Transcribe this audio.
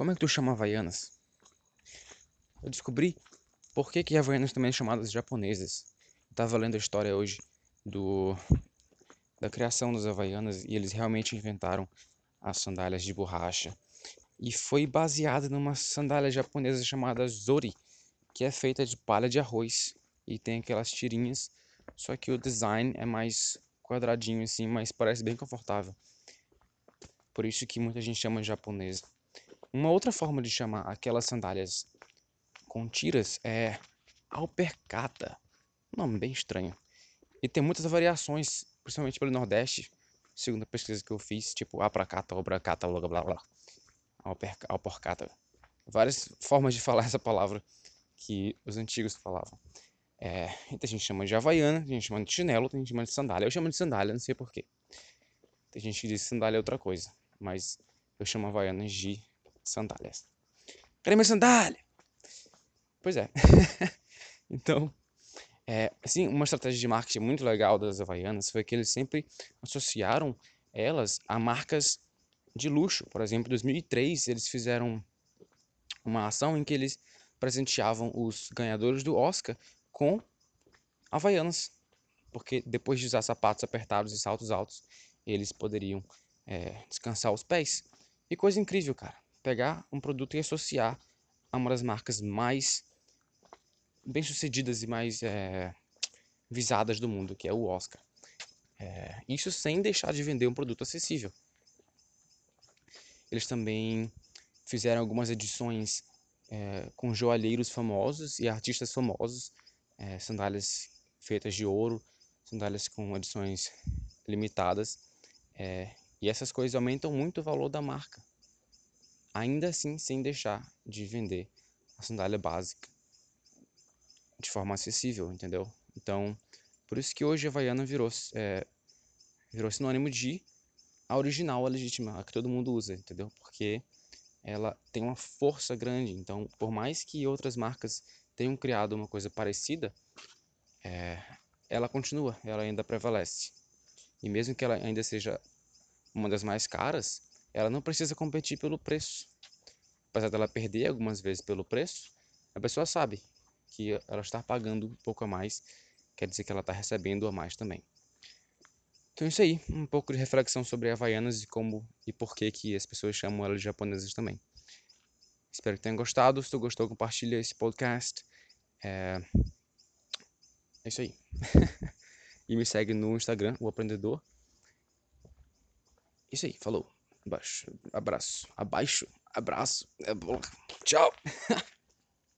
Como é que tu chama Havaianas? Eu descobri por que, que Havaianas também são chamadas japonesas. Eu tava lendo a história hoje do da criação das Havaianas e eles realmente inventaram as sandálias de borracha. E foi baseada numa sandália japonesa chamada Zori, que é feita de palha de arroz e tem aquelas tirinhas, só que o design é mais quadradinho assim, mas parece bem confortável. Por isso que muita gente chama de japonesa. Uma outra forma de chamar aquelas sandálias com tiras é alpercata. Um nome bem estranho. E tem muitas variações, principalmente pelo Nordeste, segundo a pesquisa que eu fiz, tipo apracata, obracata, blá blá blá. Alpercata. Várias formas de falar essa palavra que os antigos falavam. É, então a gente chama de havaiana, a gente chama de chinelo, a gente chama de sandália. Eu chamo de sandália, não sei porquê. Tem gente que diz sandália é outra coisa, mas eu chamo havaianas de sandálias. Cadê minha sandália? Pois é. então, é, assim, uma estratégia de marketing muito legal das Havaianas foi que eles sempre associaram elas a marcas de luxo. Por exemplo, em 2003 eles fizeram uma ação em que eles presenteavam os ganhadores do Oscar com Havaianas. Porque depois de usar sapatos apertados e saltos altos, eles poderiam é, descansar os pés. E coisa incrível, cara pegar um produto e associar a uma das marcas mais bem sucedidas e mais é, visadas do mundo, que é o Oscar. É, isso sem deixar de vender um produto acessível. Eles também fizeram algumas edições é, com joalheiros famosos e artistas famosos, é, sandálias feitas de ouro, sandálias com edições limitadas. E essas coisas aumentam muito o valor da marca ainda assim sem deixar de vender a sandália básica de forma acessível, entendeu? Então, por isso que hoje a Havaiana virou, é, virou sinônimo de a original, a legítima, a que todo mundo usa, entendeu? Porque ela tem uma força grande, então, por mais que outras marcas tenham criado uma coisa parecida, é, ela continua, ela ainda prevalece. E mesmo que ela ainda seja uma das mais caras, ela não precisa competir pelo preço. Apesar dela perder algumas vezes pelo preço, a pessoa sabe que ela está pagando um pouco a mais, quer dizer que ela está recebendo a mais também. Então isso aí, um pouco de reflexão sobre Havaianas e como e por que, que as pessoas chamam elas de japonesas também. Espero que tenham gostado. Se tu gostou, compartilha esse podcast. É, é isso aí. e me segue no Instagram, o Aprendedor. Isso aí, falou. Abaixo, abraço, abaixo, abraço, é tchau.